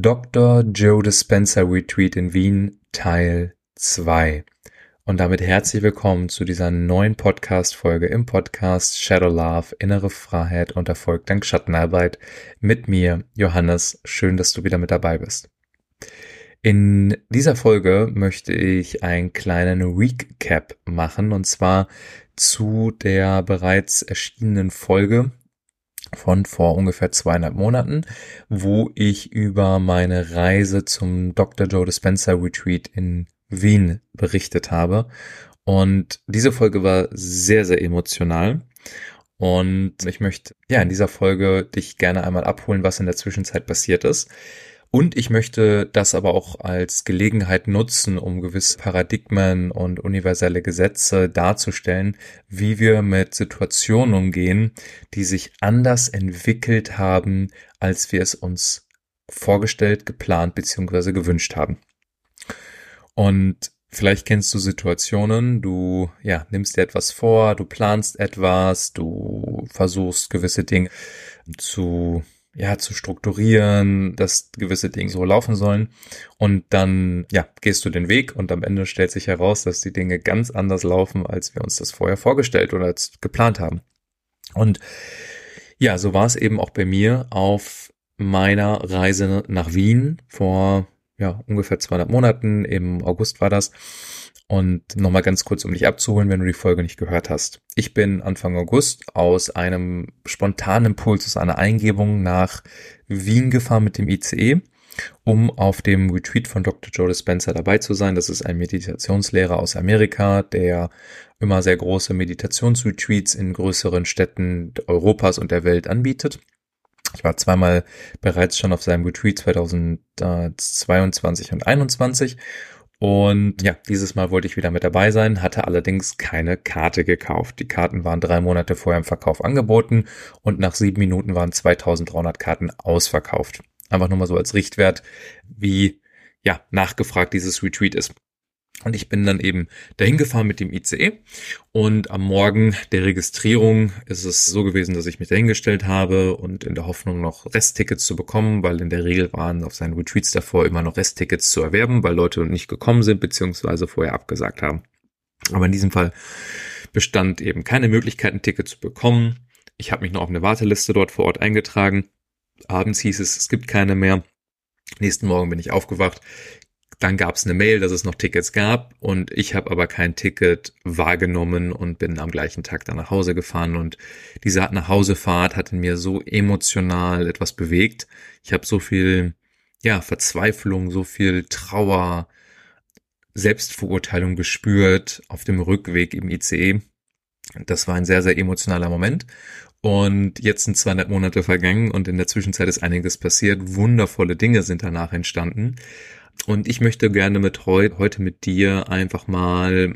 Dr. Joe Dispenza Retreat in Wien Teil 2. Und damit herzlich willkommen zu dieser neuen Podcast-Folge im Podcast Shadow Love, innere Freiheit und Erfolg dank Schattenarbeit mit mir, Johannes. Schön, dass du wieder mit dabei bist. In dieser Folge möchte ich einen kleinen Recap machen und zwar zu der bereits erschienenen Folge von vor ungefähr zweieinhalb Monaten, wo ich über meine Reise zum Dr. Joe Dispenza Retreat in Wien berichtet habe. Und diese Folge war sehr, sehr emotional. Und ich möchte ja in dieser Folge dich gerne einmal abholen, was in der Zwischenzeit passiert ist. Und ich möchte das aber auch als Gelegenheit nutzen, um gewisse Paradigmen und universelle Gesetze darzustellen, wie wir mit Situationen umgehen, die sich anders entwickelt haben, als wir es uns vorgestellt, geplant bzw. gewünscht haben. Und vielleicht kennst du Situationen, du ja, nimmst dir etwas vor, du planst etwas, du versuchst gewisse Dinge zu ja, zu strukturieren, dass gewisse Dinge so laufen sollen. Und dann, ja, gehst du den Weg und am Ende stellt sich heraus, dass die Dinge ganz anders laufen, als wir uns das vorher vorgestellt oder als geplant haben. Und ja, so war es eben auch bei mir auf meiner Reise nach Wien vor, ja, ungefähr 200 Monaten. Im August war das. Und nochmal ganz kurz, um dich abzuholen, wenn du die Folge nicht gehört hast. Ich bin Anfang August aus einem spontanen Impuls, aus einer Eingebung nach Wien gefahren mit dem ICE, um auf dem Retreat von Dr. Joe Dispenza dabei zu sein. Das ist ein Meditationslehrer aus Amerika, der immer sehr große Meditationsretreats in größeren Städten Europas und der Welt anbietet. Ich war zweimal bereits schon auf seinem Retreat 2022 und 2021 und ja, dieses Mal wollte ich wieder mit dabei sein, hatte allerdings keine Karte gekauft. Die Karten waren drei Monate vorher im Verkauf angeboten und nach sieben Minuten waren 2300 Karten ausverkauft. Einfach nur mal so als Richtwert, wie ja, nachgefragt dieses Retreat ist. Und ich bin dann eben dahin gefahren mit dem ICE. Und am Morgen der Registrierung ist es so gewesen, dass ich mich dahingestellt habe und in der Hoffnung noch Resttickets zu bekommen, weil in der Regel waren auf seinen Retreats davor immer noch Resttickets zu erwerben, weil Leute nicht gekommen sind, beziehungsweise vorher abgesagt haben. Aber in diesem Fall bestand eben keine Möglichkeit, ein Ticket zu bekommen. Ich habe mich noch auf eine Warteliste dort vor Ort eingetragen. Abends hieß es, es gibt keine mehr. Nächsten Morgen bin ich aufgewacht, dann gab es eine Mail, dass es noch Tickets gab und ich habe aber kein Ticket wahrgenommen und bin am gleichen Tag dann nach Hause gefahren und diese Nachhausefahrt hat in mir so emotional etwas bewegt. Ich habe so viel ja, Verzweiflung, so viel Trauer, Selbstverurteilung gespürt auf dem Rückweg im ICE. Das war ein sehr, sehr emotionaler Moment. Und jetzt sind 200 Monate vergangen und in der Zwischenzeit ist einiges passiert. Wundervolle Dinge sind danach entstanden. Und ich möchte gerne mit heu heute mit dir einfach mal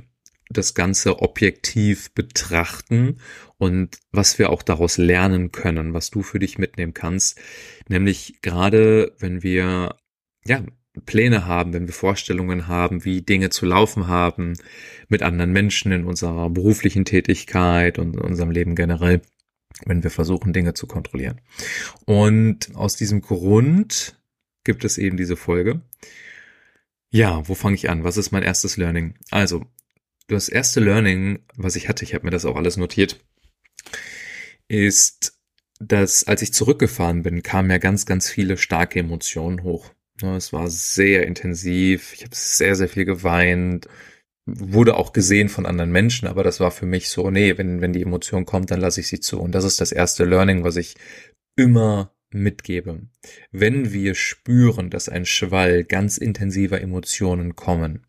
das Ganze objektiv betrachten und was wir auch daraus lernen können, was du für dich mitnehmen kannst. Nämlich gerade, wenn wir, ja, Pläne haben, wenn wir Vorstellungen haben, wie Dinge zu laufen haben mit anderen Menschen in unserer beruflichen Tätigkeit und in unserem Leben generell, wenn wir versuchen, Dinge zu kontrollieren. Und aus diesem Grund gibt es eben diese Folge. Ja, wo fange ich an? Was ist mein erstes Learning? Also, das erste Learning, was ich hatte, ich habe mir das auch alles notiert, ist, dass als ich zurückgefahren bin, kamen ja ganz, ganz viele starke Emotionen hoch. Es war sehr intensiv, ich habe sehr, sehr viel geweint, wurde auch gesehen von anderen Menschen, aber das war für mich so, nee, wenn, wenn die Emotion kommt, dann lasse ich sie zu. Und das ist das erste Learning, was ich immer mitgebe. Wenn wir spüren, dass ein Schwall ganz intensiver Emotionen kommen,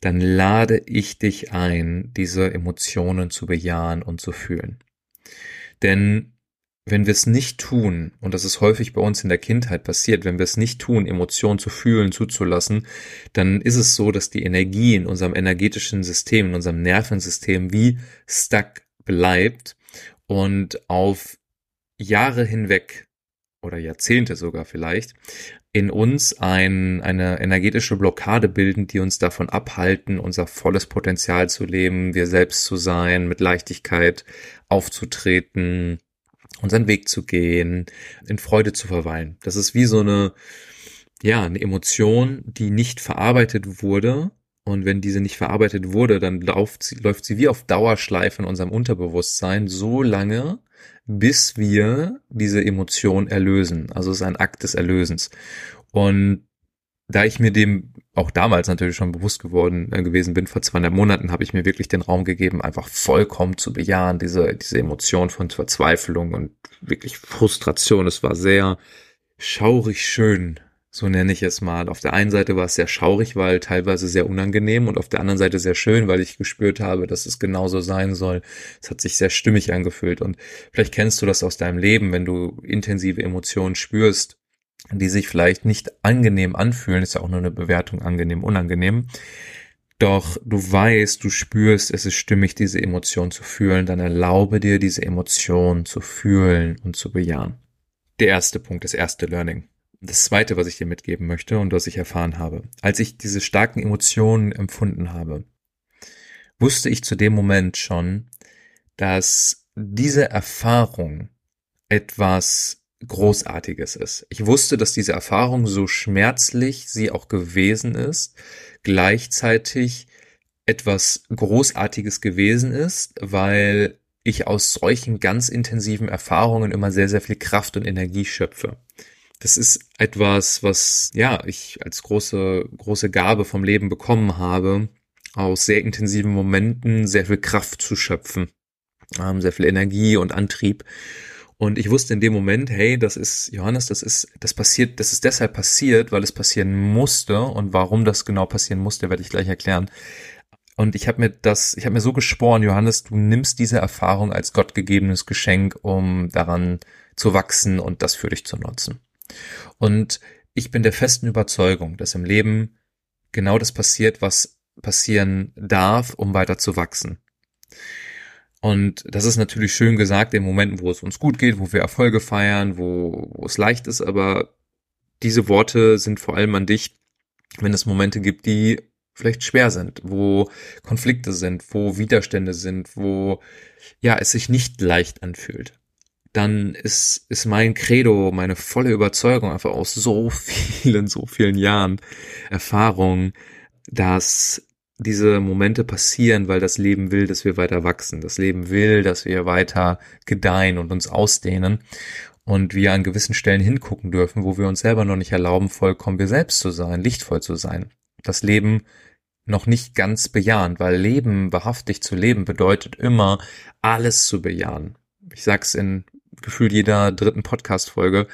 dann lade ich dich ein, diese Emotionen zu bejahen und zu fühlen. Denn wenn wir es nicht tun, und das ist häufig bei uns in der Kindheit passiert, wenn wir es nicht tun, Emotionen zu fühlen, zuzulassen, dann ist es so, dass die Energie in unserem energetischen System, in unserem Nervensystem wie stuck bleibt und auf Jahre hinweg oder Jahrzehnte sogar vielleicht, in uns ein, eine energetische Blockade bilden, die uns davon abhalten, unser volles Potenzial zu leben, wir selbst zu sein, mit Leichtigkeit aufzutreten, unseren Weg zu gehen, in Freude zu verweilen. Das ist wie so eine, ja, eine Emotion, die nicht verarbeitet wurde. Und wenn diese nicht verarbeitet wurde, dann läuft sie, läuft sie wie auf Dauerschleife in unserem Unterbewusstsein so lange, bis wir diese Emotion erlösen. Also es ist ein Akt des Erlösens. Und da ich mir dem auch damals natürlich schon bewusst geworden äh, gewesen bin, vor 200 Monaten, habe ich mir wirklich den Raum gegeben, einfach vollkommen zu bejahen, diese, diese Emotion von Verzweiflung und wirklich Frustration. Es war sehr schaurig schön, so nenne ich es mal. Auf der einen Seite war es sehr schaurig, weil teilweise sehr unangenehm und auf der anderen Seite sehr schön, weil ich gespürt habe, dass es genauso sein soll. Es hat sich sehr stimmig angefühlt und vielleicht kennst du das aus deinem Leben, wenn du intensive Emotionen spürst, die sich vielleicht nicht angenehm anfühlen, ist ja auch nur eine Bewertung angenehm, unangenehm. Doch du weißt, du spürst, es ist stimmig, diese Emotion zu fühlen, dann erlaube dir, diese Emotion zu fühlen und zu bejahen. Der erste Punkt, das erste Learning das zweite, was ich dir mitgeben möchte und was ich erfahren habe. Als ich diese starken Emotionen empfunden habe, wusste ich zu dem Moment schon, dass diese Erfahrung etwas Großartiges ist. Ich wusste, dass diese Erfahrung, so schmerzlich sie auch gewesen ist, gleichzeitig etwas Großartiges gewesen ist, weil ich aus solchen ganz intensiven Erfahrungen immer sehr, sehr viel Kraft und Energie schöpfe das ist etwas, was ja ich als große große Gabe vom Leben bekommen habe, aus sehr intensiven Momenten sehr viel Kraft zu schöpfen, ähm, sehr viel Energie und Antrieb. Und ich wusste in dem Moment, hey, das ist Johannes, das ist das passiert, das ist deshalb passiert, weil es passieren musste und warum das genau passieren musste, werde ich gleich erklären. Und ich habe mir das, ich habe mir so geschworen, Johannes, du nimmst diese Erfahrung als gottgegebenes Geschenk, um daran zu wachsen und das für dich zu nutzen. Und ich bin der festen Überzeugung, dass im Leben genau das passiert, was passieren darf, um weiter zu wachsen. Und das ist natürlich schön gesagt in Momenten, wo es uns gut geht, wo wir Erfolge feiern, wo, wo es leicht ist, aber diese Worte sind vor allem an dich, wenn es Momente gibt, die vielleicht schwer sind, wo Konflikte sind, wo Widerstände sind, wo ja es sich nicht leicht anfühlt dann ist, ist mein Credo, meine volle Überzeugung einfach aus so vielen, so vielen Jahren Erfahrung, dass diese Momente passieren, weil das Leben will, dass wir weiter wachsen. Das Leben will, dass wir weiter gedeihen und uns ausdehnen und wir an gewissen Stellen hingucken dürfen, wo wir uns selber noch nicht erlauben, vollkommen wir selbst zu sein, lichtvoll zu sein. Das Leben noch nicht ganz bejahen, weil Leben, wahrhaftig zu leben, bedeutet immer, alles zu bejahen. Ich sag's in gefühlt jeder dritten Podcast-Folge,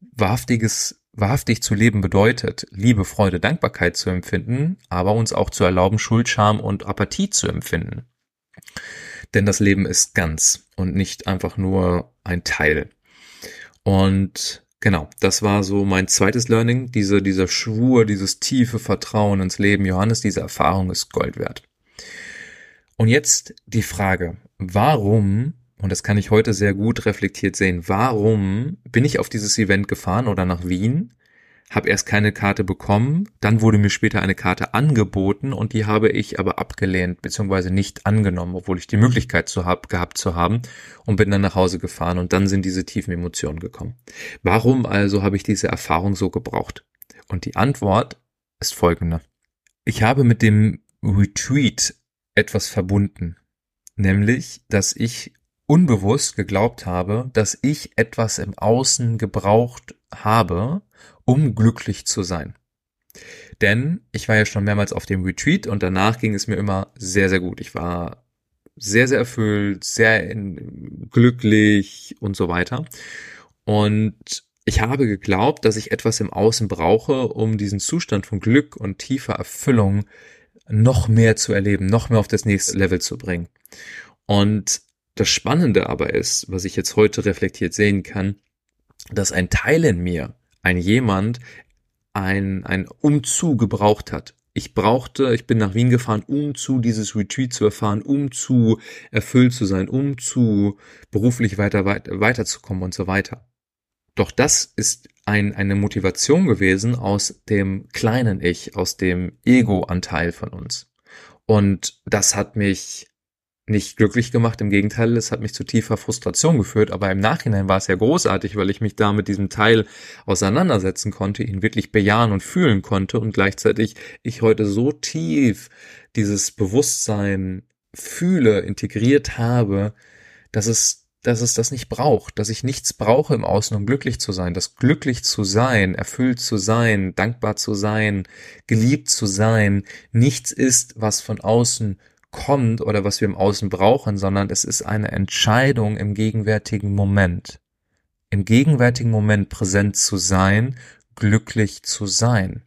wahrhaftiges, wahrhaftig zu leben bedeutet, Liebe, Freude, Dankbarkeit zu empfinden, aber uns auch zu erlauben, Schuld, Scham und Apathie zu empfinden. Denn das Leben ist ganz und nicht einfach nur ein Teil. Und genau, das war so mein zweites Learning, diese, dieser Schwur, dieses tiefe Vertrauen ins Leben. Johannes, diese Erfahrung ist Gold wert. Und jetzt die Frage, warum und das kann ich heute sehr gut reflektiert sehen, warum bin ich auf dieses Event gefahren oder nach Wien, habe erst keine Karte bekommen, dann wurde mir später eine Karte angeboten und die habe ich aber abgelehnt bzw. nicht angenommen, obwohl ich die Möglichkeit zu hab, gehabt zu haben und bin dann nach Hause gefahren und dann sind diese tiefen Emotionen gekommen. Warum also habe ich diese Erfahrung so gebraucht? Und die Antwort ist folgende. Ich habe mit dem Retreat etwas verbunden, nämlich, dass ich unbewusst geglaubt habe, dass ich etwas im Außen gebraucht habe, um glücklich zu sein. Denn ich war ja schon mehrmals auf dem Retreat und danach ging es mir immer sehr, sehr gut. Ich war sehr, sehr erfüllt, sehr glücklich und so weiter. Und ich habe geglaubt, dass ich etwas im Außen brauche, um diesen Zustand von Glück und tiefer Erfüllung noch mehr zu erleben, noch mehr auf das nächste Level zu bringen. Und das Spannende aber ist, was ich jetzt heute reflektiert sehen kann, dass ein Teil in mir, ein jemand, ein, ein Umzug gebraucht hat. Ich brauchte, ich bin nach Wien gefahren, um zu dieses Retreat zu erfahren, um zu erfüllt zu sein, um zu beruflich weiter, weiter weiterzukommen und so weiter. Doch das ist ein, eine Motivation gewesen aus dem kleinen Ich, aus dem Ego-Anteil von uns. Und das hat mich nicht glücklich gemacht, im Gegenteil, es hat mich zu tiefer Frustration geführt, aber im Nachhinein war es ja großartig, weil ich mich da mit diesem Teil auseinandersetzen konnte, ihn wirklich bejahen und fühlen konnte und gleichzeitig ich heute so tief dieses Bewusstsein fühle, integriert habe, dass es dass es das nicht braucht, dass ich nichts brauche im Außen, um glücklich zu sein, dass glücklich zu sein, erfüllt zu sein, dankbar zu sein, geliebt zu sein, nichts ist, was von außen kommt oder was wir im Außen brauchen, sondern es ist eine Entscheidung im gegenwärtigen Moment. Im gegenwärtigen Moment präsent zu sein, glücklich zu sein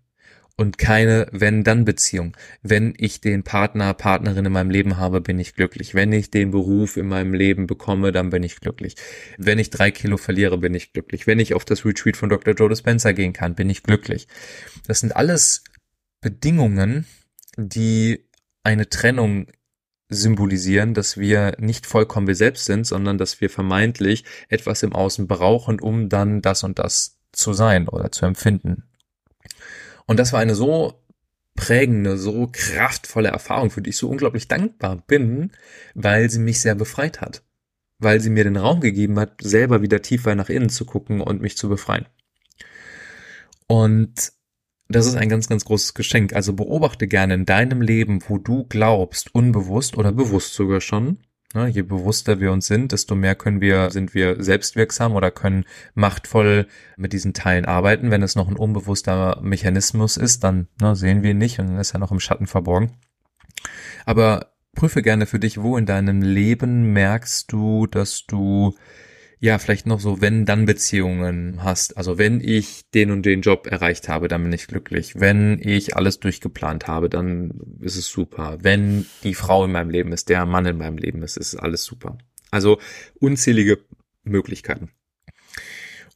und keine Wenn-Dann-Beziehung. Wenn ich den Partner, Partnerin in meinem Leben habe, bin ich glücklich. Wenn ich den Beruf in meinem Leben bekomme, dann bin ich glücklich. Wenn ich drei Kilo verliere, bin ich glücklich. Wenn ich auf das Retreat von Dr. Joe Dispenza gehen kann, bin ich glücklich. Das sind alles Bedingungen, die eine Trennung symbolisieren, dass wir nicht vollkommen wir selbst sind, sondern dass wir vermeintlich etwas im Außen brauchen, um dann das und das zu sein oder zu empfinden. Und das war eine so prägende, so kraftvolle Erfahrung, für die ich so unglaublich dankbar bin, weil sie mich sehr befreit hat. Weil sie mir den Raum gegeben hat, selber wieder tiefer nach innen zu gucken und mich zu befreien. Und das ist ein ganz, ganz großes Geschenk. Also beobachte gerne in deinem Leben, wo du glaubst, unbewusst oder bewusst sogar schon. Ne, je bewusster wir uns sind, desto mehr können wir, sind wir selbstwirksam oder können machtvoll mit diesen Teilen arbeiten. Wenn es noch ein unbewusster Mechanismus ist, dann ne, sehen wir ihn nicht und dann ist er noch im Schatten verborgen. Aber prüfe gerne für dich, wo in deinem Leben merkst du, dass du ja, vielleicht noch so wenn-dann-Beziehungen hast. Also wenn ich den und den Job erreicht habe, dann bin ich glücklich. Wenn ich alles durchgeplant habe, dann ist es super. Wenn die Frau in meinem Leben ist, der Mann in meinem Leben ist, ist alles super. Also unzählige Möglichkeiten.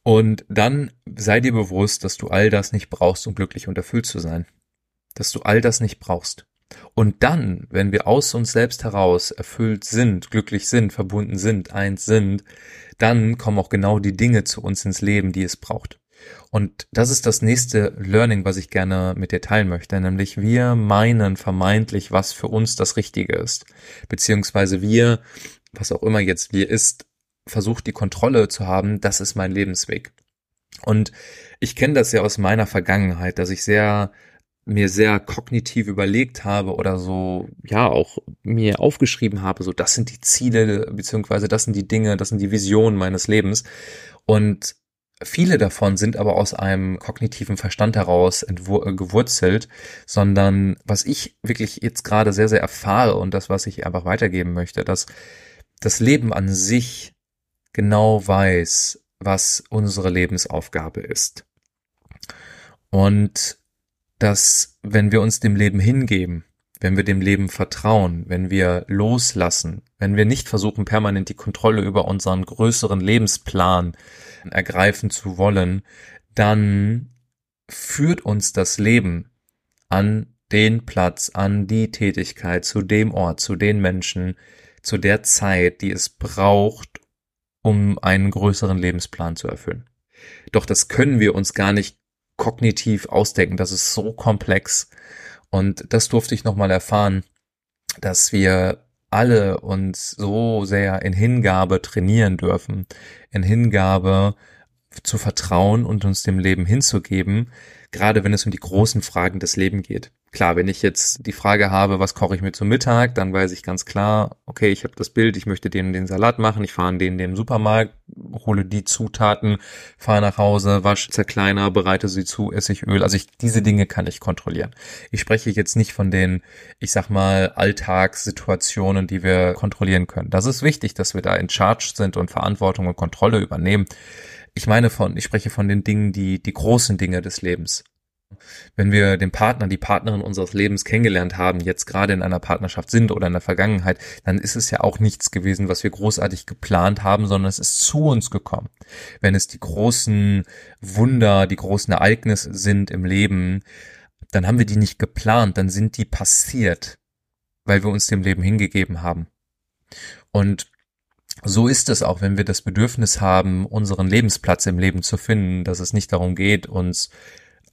Und dann sei dir bewusst, dass du all das nicht brauchst, um glücklich und erfüllt zu sein. Dass du all das nicht brauchst. Und dann, wenn wir aus uns selbst heraus erfüllt sind, glücklich sind, verbunden sind, eins sind, dann kommen auch genau die Dinge zu uns ins Leben, die es braucht. Und das ist das nächste Learning, was ich gerne mit dir teilen möchte, nämlich wir meinen vermeintlich, was für uns das Richtige ist. Beziehungsweise wir, was auch immer jetzt wir ist, versucht die Kontrolle zu haben, das ist mein Lebensweg. Und ich kenne das ja aus meiner Vergangenheit, dass ich sehr mir sehr kognitiv überlegt habe oder so, ja, auch mir aufgeschrieben habe, so das sind die Ziele, beziehungsweise das sind die Dinge, das sind die Visionen meines Lebens. Und viele davon sind aber aus einem kognitiven Verstand heraus äh, gewurzelt, sondern was ich wirklich jetzt gerade sehr, sehr erfahre und das, was ich einfach weitergeben möchte, dass das Leben an sich genau weiß, was unsere Lebensaufgabe ist. Und dass wenn wir uns dem Leben hingeben, wenn wir dem Leben vertrauen, wenn wir loslassen, wenn wir nicht versuchen, permanent die Kontrolle über unseren größeren Lebensplan ergreifen zu wollen, dann führt uns das Leben an den Platz, an die Tätigkeit, zu dem Ort, zu den Menschen, zu der Zeit, die es braucht, um einen größeren Lebensplan zu erfüllen. Doch das können wir uns gar nicht kognitiv ausdenken. Das ist so komplex. Und das durfte ich nochmal erfahren, dass wir alle uns so sehr in Hingabe trainieren dürfen, in Hingabe zu vertrauen und uns dem Leben hinzugeben, gerade wenn es um die großen Fragen des Lebens geht. Klar, wenn ich jetzt die Frage habe, was koche ich mir zum Mittag, dann weiß ich ganz klar, okay, ich habe das Bild, ich möchte den den Salat machen, ich fahre in den den Supermarkt, hole die Zutaten, fahre nach Hause, wasche zerkleiner, bereite sie zu, Essigöl. Also ich, diese Dinge kann ich kontrollieren. Ich spreche jetzt nicht von den, ich sag mal, Alltagssituationen, die wir kontrollieren können. Das ist wichtig, dass wir da in Charge sind und Verantwortung und Kontrolle übernehmen. Ich meine von, ich spreche von den Dingen, die, die großen Dinge des Lebens. Wenn wir den Partner, die Partnerin unseres Lebens kennengelernt haben, jetzt gerade in einer Partnerschaft sind oder in der Vergangenheit, dann ist es ja auch nichts gewesen, was wir großartig geplant haben, sondern es ist zu uns gekommen. Wenn es die großen Wunder, die großen Ereignisse sind im Leben, dann haben wir die nicht geplant, dann sind die passiert, weil wir uns dem Leben hingegeben haben. Und so ist es auch, wenn wir das Bedürfnis haben, unseren Lebensplatz im Leben zu finden, dass es nicht darum geht, uns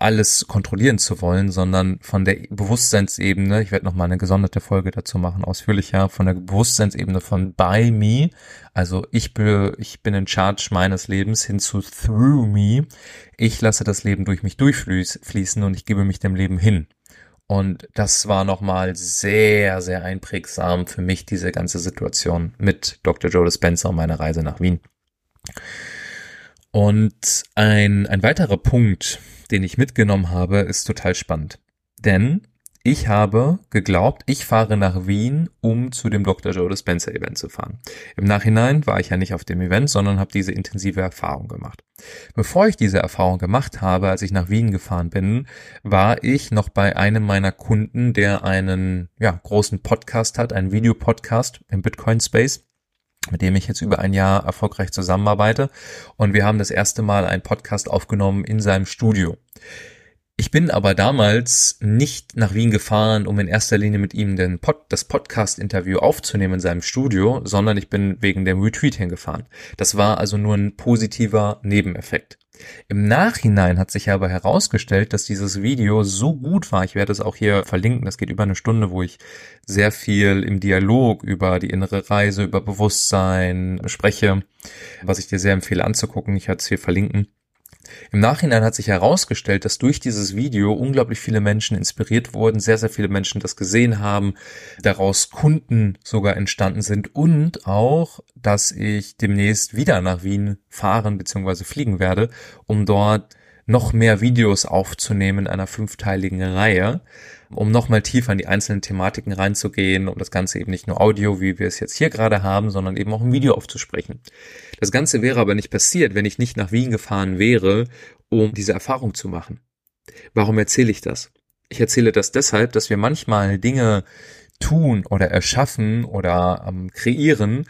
alles kontrollieren zu wollen, sondern von der Bewusstseinsebene, ich werde nochmal eine gesonderte Folge dazu machen, ausführlicher, von der Bewusstseinsebene von by me, also ich bin, ich bin in charge meines Lebens hin zu through me. Ich lasse das Leben durch mich durchfließen und ich gebe mich dem Leben hin. Und das war nochmal sehr, sehr einprägsam für mich, diese ganze Situation mit Dr. Joe Dispenza und meiner Reise nach Wien. Und ein, ein weiterer Punkt, den ich mitgenommen habe, ist total spannend. Denn ich habe geglaubt, ich fahre nach Wien, um zu dem Dr. Joe Dispenza Event zu fahren. Im Nachhinein war ich ja nicht auf dem Event, sondern habe diese intensive Erfahrung gemacht. Bevor ich diese Erfahrung gemacht habe, als ich nach Wien gefahren bin, war ich noch bei einem meiner Kunden, der einen ja, großen Podcast hat, einen Videopodcast im Bitcoin Space mit dem ich jetzt über ein Jahr erfolgreich zusammenarbeite. Und wir haben das erste Mal einen Podcast aufgenommen in seinem Studio. Ich bin aber damals nicht nach Wien gefahren, um in erster Linie mit ihm den Pod, das Podcast-Interview aufzunehmen in seinem Studio, sondern ich bin wegen dem Retweet hingefahren. Das war also nur ein positiver Nebeneffekt. Im Nachhinein hat sich aber herausgestellt, dass dieses Video so gut war. Ich werde es auch hier verlinken. Das geht über eine Stunde, wo ich sehr viel im Dialog über die innere Reise, über Bewusstsein spreche, was ich dir sehr empfehle anzugucken. Ich werde es hier verlinken. Im Nachhinein hat sich herausgestellt, dass durch dieses Video unglaublich viele Menschen inspiriert wurden, sehr, sehr viele Menschen das gesehen haben, daraus Kunden sogar entstanden sind und auch, dass ich demnächst wieder nach Wien fahren bzw. fliegen werde, um dort noch mehr Videos aufzunehmen in einer fünfteiligen Reihe, um nochmal tiefer in die einzelnen Thematiken reinzugehen, um das Ganze eben nicht nur Audio, wie wir es jetzt hier gerade haben, sondern eben auch im Video aufzusprechen. Das Ganze wäre aber nicht passiert, wenn ich nicht nach Wien gefahren wäre, um diese Erfahrung zu machen. Warum erzähle ich das? Ich erzähle das deshalb, dass wir manchmal Dinge tun oder erschaffen oder ähm, kreieren,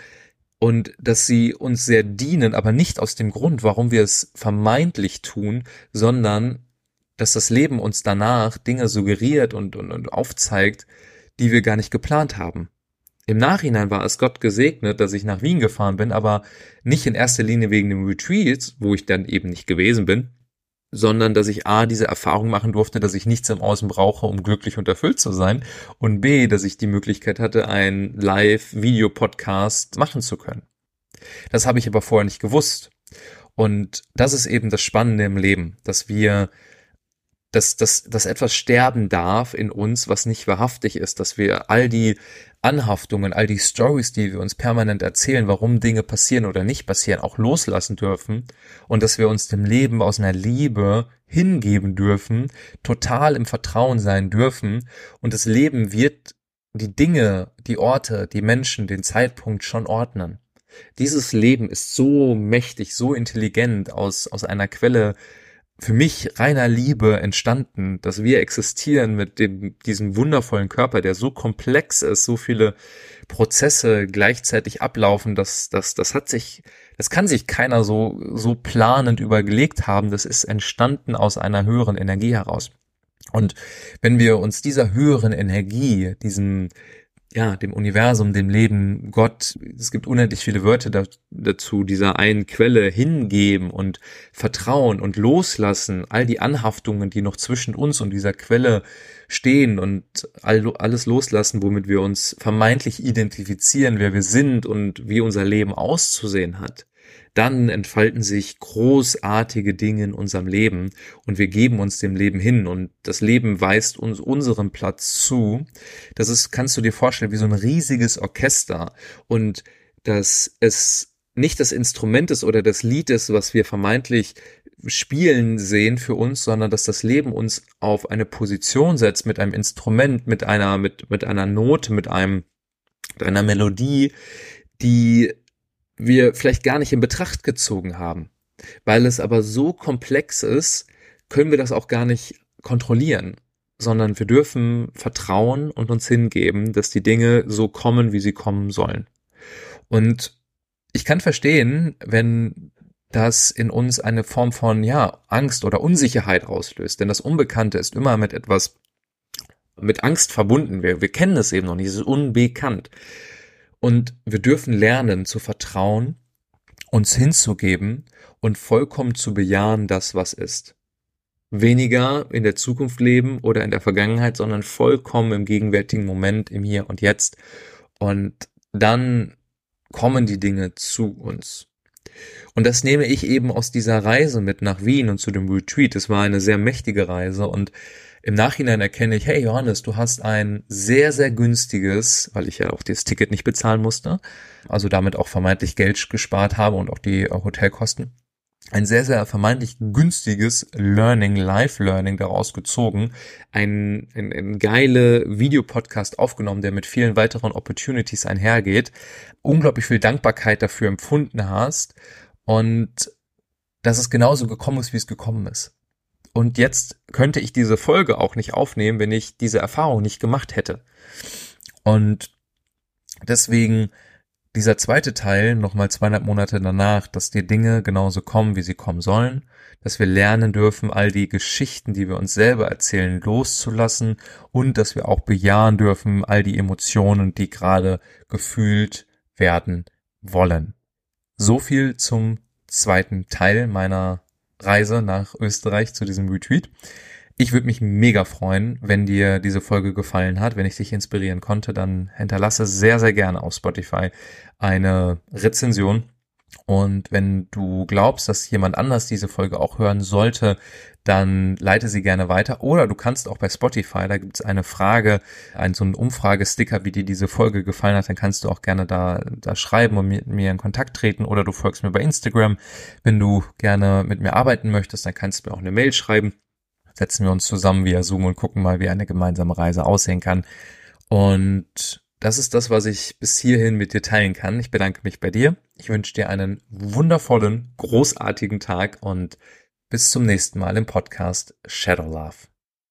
und dass sie uns sehr dienen, aber nicht aus dem Grund, warum wir es vermeintlich tun, sondern dass das Leben uns danach Dinge suggeriert und, und, und aufzeigt, die wir gar nicht geplant haben. Im Nachhinein war es Gott gesegnet, dass ich nach Wien gefahren bin, aber nicht in erster Linie wegen dem Retreat, wo ich dann eben nicht gewesen bin, sondern dass ich A, diese Erfahrung machen durfte, dass ich nichts im Außen brauche, um glücklich und erfüllt zu sein und B, dass ich die Möglichkeit hatte, einen Live-Video-Podcast machen zu können. Das habe ich aber vorher nicht gewusst. Und das ist eben das Spannende im Leben, dass wir dass, dass, dass etwas sterben darf in uns, was nicht wahrhaftig ist, dass wir all die Anhaftungen, all die Stories, die wir uns permanent erzählen, warum Dinge passieren oder nicht passieren, auch loslassen dürfen und dass wir uns dem Leben aus einer Liebe hingeben dürfen, total im Vertrauen sein dürfen und das Leben wird die Dinge, die Orte, die Menschen, den Zeitpunkt schon ordnen. Dieses Leben ist so mächtig, so intelligent aus, aus einer Quelle für mich reiner Liebe entstanden, dass wir existieren mit dem, diesem wundervollen Körper, der so komplex ist, so viele Prozesse gleichzeitig ablaufen, dass das, das hat sich, das kann sich keiner so, so planend übergelegt haben. Das ist entstanden aus einer höheren Energie heraus. Und wenn wir uns dieser höheren Energie, diesem, ja, dem Universum, dem Leben, Gott, es gibt unendlich viele Wörter dazu, dieser einen Quelle hingeben und vertrauen und loslassen, all die Anhaftungen, die noch zwischen uns und dieser Quelle stehen und all, alles loslassen, womit wir uns vermeintlich identifizieren, wer wir sind und wie unser Leben auszusehen hat dann entfalten sich großartige Dinge in unserem Leben und wir geben uns dem Leben hin und das Leben weist uns unseren Platz zu. Das ist, kannst du dir vorstellen, wie so ein riesiges Orchester und dass es nicht das Instrument ist oder das Lied ist, was wir vermeintlich spielen sehen für uns, sondern dass das Leben uns auf eine Position setzt mit einem Instrument, mit einer, mit, mit einer Note, mit einem, mit einer Melodie, die wir vielleicht gar nicht in Betracht gezogen haben. Weil es aber so komplex ist, können wir das auch gar nicht kontrollieren, sondern wir dürfen vertrauen und uns hingeben, dass die Dinge so kommen, wie sie kommen sollen. Und ich kann verstehen, wenn das in uns eine Form von, ja, Angst oder Unsicherheit auslöst, denn das Unbekannte ist immer mit etwas, mit Angst verbunden. Wir, wir kennen es eben noch nicht, es ist unbekannt. Und wir dürfen lernen zu vertrauen, uns hinzugeben und vollkommen zu bejahen das, was ist. weniger in der Zukunft leben oder in der Vergangenheit, sondern vollkommen im gegenwärtigen Moment, im Hier und Jetzt. Und dann kommen die Dinge zu uns. Und das nehme ich eben aus dieser Reise mit nach Wien und zu dem Retreat. Es war eine sehr mächtige Reise und im Nachhinein erkenne ich, hey Johannes, du hast ein sehr, sehr günstiges, weil ich ja auch das Ticket nicht bezahlen musste, also damit auch vermeintlich Geld gespart habe und auch die Hotelkosten, ein sehr, sehr vermeintlich günstiges Learning, Live-Learning daraus gezogen, ein, ein, ein geile Videopodcast aufgenommen, der mit vielen weiteren Opportunities einhergeht, unglaublich viel Dankbarkeit dafür empfunden hast und dass es genauso gekommen ist, wie es gekommen ist. Und jetzt könnte ich diese Folge auch nicht aufnehmen, wenn ich diese Erfahrung nicht gemacht hätte. Und deswegen dieser zweite Teil, nochmal zweieinhalb Monate danach, dass die Dinge genauso kommen, wie sie kommen sollen, dass wir lernen dürfen, all die Geschichten, die wir uns selber erzählen, loszulassen und dass wir auch bejahen dürfen, all die Emotionen, die gerade gefühlt werden wollen. So viel zum zweiten Teil meiner Reise nach Österreich zu diesem Retreat. Ich würde mich mega freuen, wenn dir diese Folge gefallen hat, wenn ich dich inspirieren konnte, dann hinterlasse sehr, sehr gerne auf Spotify eine Rezension. Und wenn du glaubst, dass jemand anders diese Folge auch hören sollte, dann leite sie gerne weiter. Oder du kannst auch bei Spotify, da gibt es eine Frage, ein so ein Umfragesticker, wie dir diese Folge gefallen hat, dann kannst du auch gerne da, da schreiben und mit mir in Kontakt treten. Oder du folgst mir bei Instagram. Wenn du gerne mit mir arbeiten möchtest, dann kannst du mir auch eine Mail schreiben. Setzen wir uns zusammen via Zoom und gucken mal, wie eine gemeinsame Reise aussehen kann. Und das ist das, was ich bis hierhin mit dir teilen kann. Ich bedanke mich bei dir. Ich wünsche dir einen wundervollen, großartigen Tag und bis zum nächsten Mal im Podcast Shadow Love.